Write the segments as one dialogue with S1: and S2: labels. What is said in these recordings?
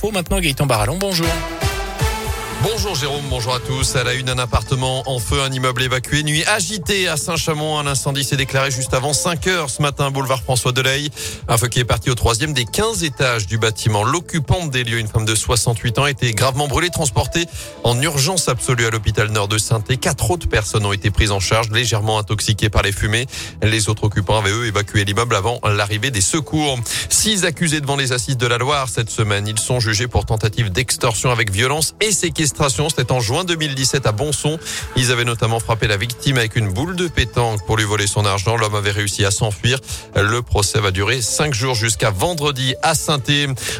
S1: infos. Maintenant, Gaëtan Barallon, bonjour.
S2: Bonjour Jérôme, bonjour à tous. À la une, un appartement en feu, un immeuble évacué. Nuit agitée à Saint-Chamond. Un incendie s'est déclaré juste avant 5 heures ce matin, boulevard François Delay. Un feu qui est parti au troisième des 15 étages du bâtiment. L'occupante des lieux, une femme de 68 ans, a été gravement brûlée, transportée en urgence absolue à l'hôpital nord de saint Quatre autres personnes ont été prises en charge, légèrement intoxiquées par les fumées. Les autres occupants avaient eux évacué l'immeuble avant l'arrivée des secours. Six accusés devant les assises de la Loire cette semaine. Ils sont jugés pour tentative d'extorsion avec violence et séquestration c'était en juin 2017 à Bonson. Ils avaient notamment frappé la victime avec une boule de pétanque pour lui voler son argent. L'homme avait réussi à s'enfuir. Le procès va durer cinq jours jusqu'à vendredi à saint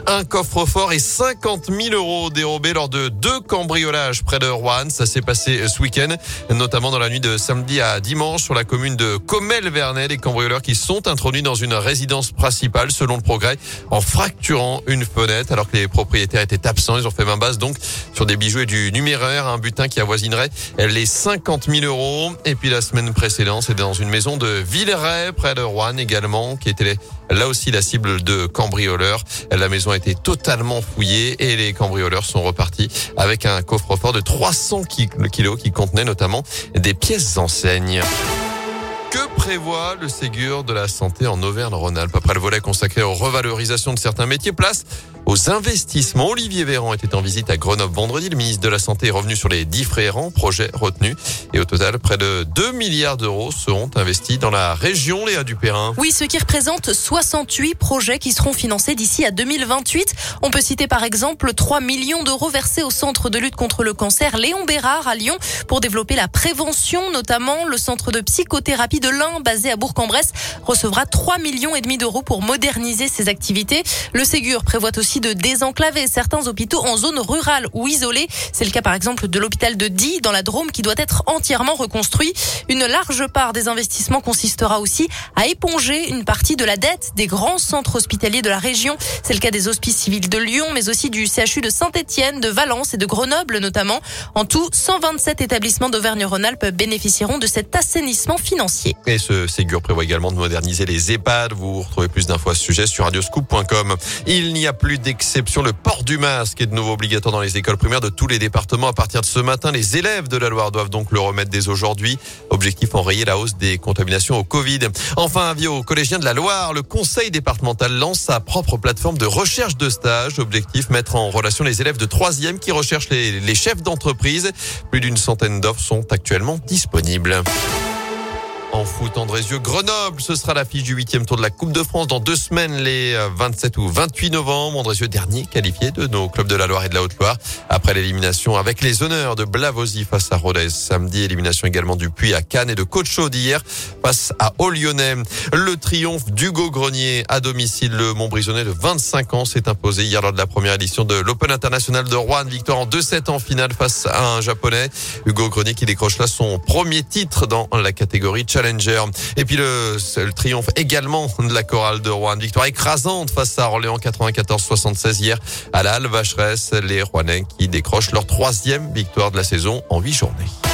S2: Un coffre-fort et 50 000 euros dérobés lors de deux cambriolages près de Rouen. Ça s'est passé ce week-end, notamment dans la nuit de samedi à dimanche sur la commune de Comel-Vernet. Les cambrioleurs qui sont introduits dans une résidence principale, selon le progrès, en fracturant une fenêtre alors que les propriétaires étaient absents. Ils ont fait main basse donc sur des bijoux du numéraire, un butin qui avoisinerait les 50 000 euros. Et puis la semaine précédente, c'est dans une maison de Villeray, près de Rouen également, qui était là aussi la cible de cambrioleurs. La maison a été totalement fouillée et les cambrioleurs sont repartis avec un coffre-fort de 300 kilos qui contenait notamment des pièces enseignes. Que prévoit le Ségur de la santé en Auvergne-Rhône-Alpes après le volet consacré aux revalorisations de certains métiers Place aux investissements. Olivier Véran était en visite à Grenoble vendredi. Le ministre de la Santé est revenu sur les différents projets retenus. Et au total, près de 2 milliards d'euros seront investis dans la région Léa Dupérin.
S3: Oui, ce qui représente 68 projets qui seront financés d'ici à 2028. On peut citer par exemple 3 millions d'euros versés au centre de lutte contre le cancer Léon Bérard à Lyon pour développer la prévention, notamment le centre de psychothérapie de l'Ain basé à Bourg-en-Bresse recevra 3 millions et demi d'euros pour moderniser ses activités. Le Ségur prévoit aussi de désenclaver certains hôpitaux en zone rurale ou isolée. C'est le cas par exemple de l'hôpital de Die dans la Drôme qui doit être entièrement reconstruit. Une large part des investissements consistera aussi à éponger une partie de la dette des grands centres hospitaliers de la région. C'est le cas des hospices civils de Lyon, mais aussi du CHU de Saint-Etienne, de Valence et de Grenoble notamment. En tout, 127 établissements d'Auvergne-Rhône-Alpes bénéficieront de cet assainissement financier.
S2: Et ce Ségur prévoit également de moderniser les EHPAD. Vous retrouvez plus d'infos à ce sujet sur radioscoop.com. Il n'y a plus d'exception. Le port du masque est de nouveau obligatoire dans les écoles primaires de tous les départements à partir de ce matin. Les élèves de la Loire doivent donc le remettre dès aujourd'hui. Objectif enrayer la hausse des contaminations au Covid. Enfin, avis aux collégiens de la Loire, le conseil départemental lance sa propre plateforme de recherche de stage. Objectif mettre en relation les élèves de troisième qui recherchent les, les chefs d'entreprise. Plus d'une centaine d'offres sont actuellement disponibles. En foot, Andrézieux, Grenoble, ce sera l'affiche du huitième tour de la Coupe de France dans deux semaines, les 27 ou 28 novembre. Andrézieux, dernier qualifié de nos clubs de la Loire et de la Haute-Loire. Après l'élimination avec les honneurs de Blavozy face à Rodez samedi, élimination également du Puy à Cannes et de Cocho d'hier face à Haut-Lyonnais. Le triomphe d'Hugo Grenier à domicile, le Montbrisonnais de 25 ans s'est imposé hier lors de la première édition de l'Open International de Rouen. Victoire en 2-7 en finale face à un Japonais. Hugo Grenier qui décroche là son premier titre dans la catégorie et puis le, le triomphe également de la chorale de Rouen. Victoire écrasante face à Orléans 94-76 hier à la Halle Vacheresse. Les Rouennais qui décrochent leur troisième victoire de la saison en huit journées.